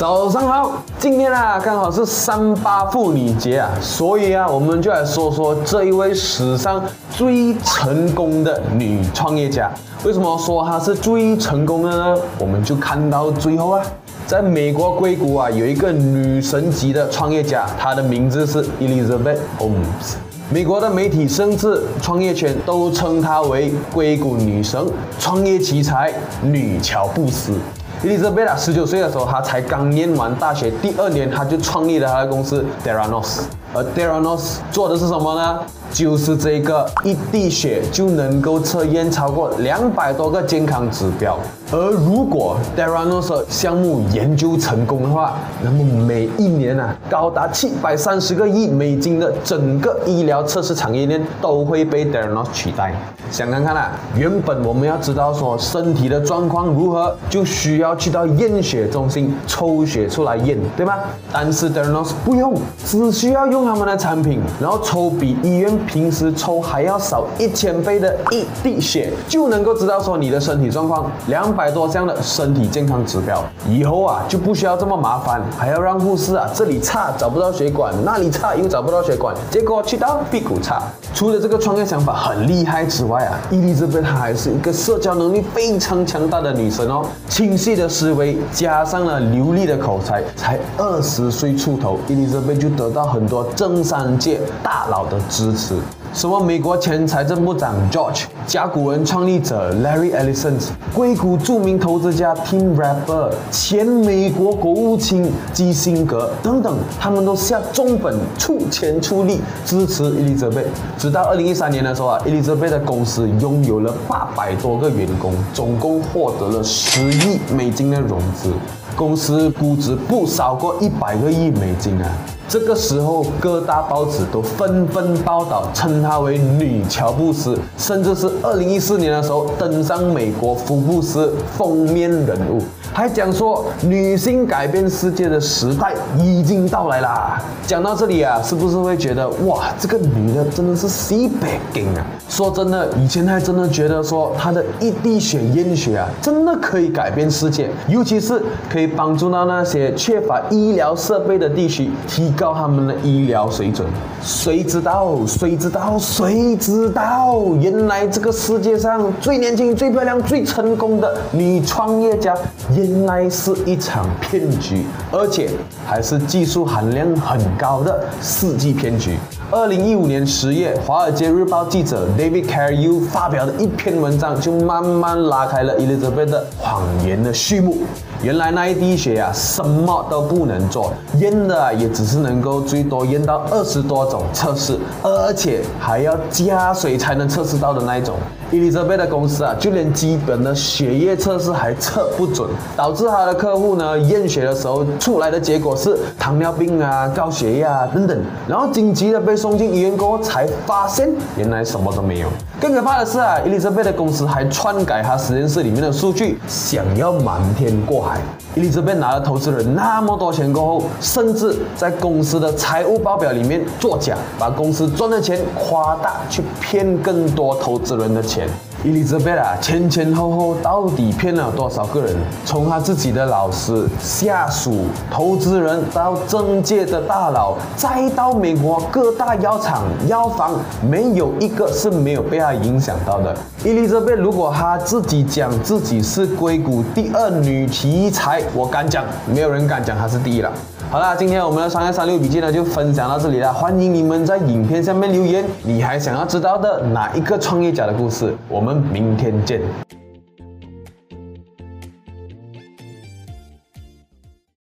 早上好，今天啊刚好是三八妇女节啊，所以啊我们就来说说这一位史上最成功的女创业家。为什么说她是最成功的呢？我们就看到最后啊，在美国硅谷啊有一个女神级的创业家，她的名字是 Elizabeth Holmes。美国的媒体甚至创业圈都称她为硅谷女神、创业奇才、女乔布斯。Elizabeth 十九岁的时候，她才刚念完大学，第二年她就创立了她的公司 Theranos。而 Theranos 做的是什么呢？就是这个一滴血就能够测验超过两百多个健康指标。而如果 d e r a n o s 项目研究成功的话，那么每一年啊，高达七百三十个亿美金的整个医疗测试产业链都会被 d e r a n o s 取代。想看看啊，原本我们要知道说身体的状况如何，就需要去到验血中心抽血出来验，对吗？但是 d e r a n o s 不用，只需要用他们的产品，然后抽比医院平时抽还要少一千倍的一滴血，就能够知道说你的身体状况两百多项的身体健康指标。以后啊就不需要这么麻烦，还要让护士啊这里差找不到血管，那里差又找不到血管，结果去到屁股差。除了这个创业想法很厉害之外啊，伊丽莎白她还是一个社交能力非常强大的女神哦，清晰的思维加上了流利的口才，才二十岁出头，伊丽莎白就得到很多政商界大佬的支持。什么美国前财政部长 George、甲骨文创立者 Larry Ellison、硅谷著名投资家 Tim Draper、前美国国务卿基辛格等等，他们都下重本出钱出力支持伊丽莎白。直到二零一三年的时候啊，伊丽莎白的公司拥有了八百多个员工，总共获得了十亿美金的融资，公司估值不少过一百个亿美金啊。这个时候，各大报纸都纷纷报道，称她为女乔布斯，甚至是二零一四年的时候登上美国福布斯封面人物，还讲说女性改变世界的时代已经到来啦。讲到这里啊，是不是会觉得哇，这个女的真的是西北京啊？说真的，以前还真的觉得说她的一滴血验血啊，真的可以改变世界，尤其是可以帮助到那些缺乏医疗设备的地区提。高他们的医疗水准，谁知道？谁知道？谁知道？原来这个世界上最年轻、最漂亮、最成功的女创业家，原来是一场骗局，而且还是技术含量很高的世纪骗局。二零一五年十月，《华尔街日报》记者 David Carew 发表的一篇文章，就慢慢拉开了 Elizabeth 的谎言的序幕。原来那一滴血啊，什么都不能做，验的也只是能够最多验到二十多种测试，而且还要加水才能测试到的那一种。伊丽莎白的公司啊，就连基本的血液测试还测不准，导致他的客户呢验血的时候出来的结果是糖尿病啊、高血压等等，然后紧急的被送进医院过后才发现原来什么都没有。更可怕的是啊，伊丽莎白的公司还篡改他实验室里面的数据，想要瞒天过海。伊丽莎白拿了投资人那么多钱过后，甚至在公司的财务报表里面作假，把公司赚的钱夸大，去骗更多投资人的钱。Yeah. 伊丽莎白啊，前前后后到底骗了多少个人？从他自己的老师、下属、投资人，到政界的大佬，再到美国各大药厂、药房，没有一个是没有被他影响到的。伊丽莎白如果她自己讲自己是硅谷第二女奇才，我敢讲，没有人敢讲她是第一了。好啦，今天我们的商业三六笔记呢就分享到这里了。欢迎你们在影片下面留言，你还想要知道的哪一个创业家的故事？我们我们明天见。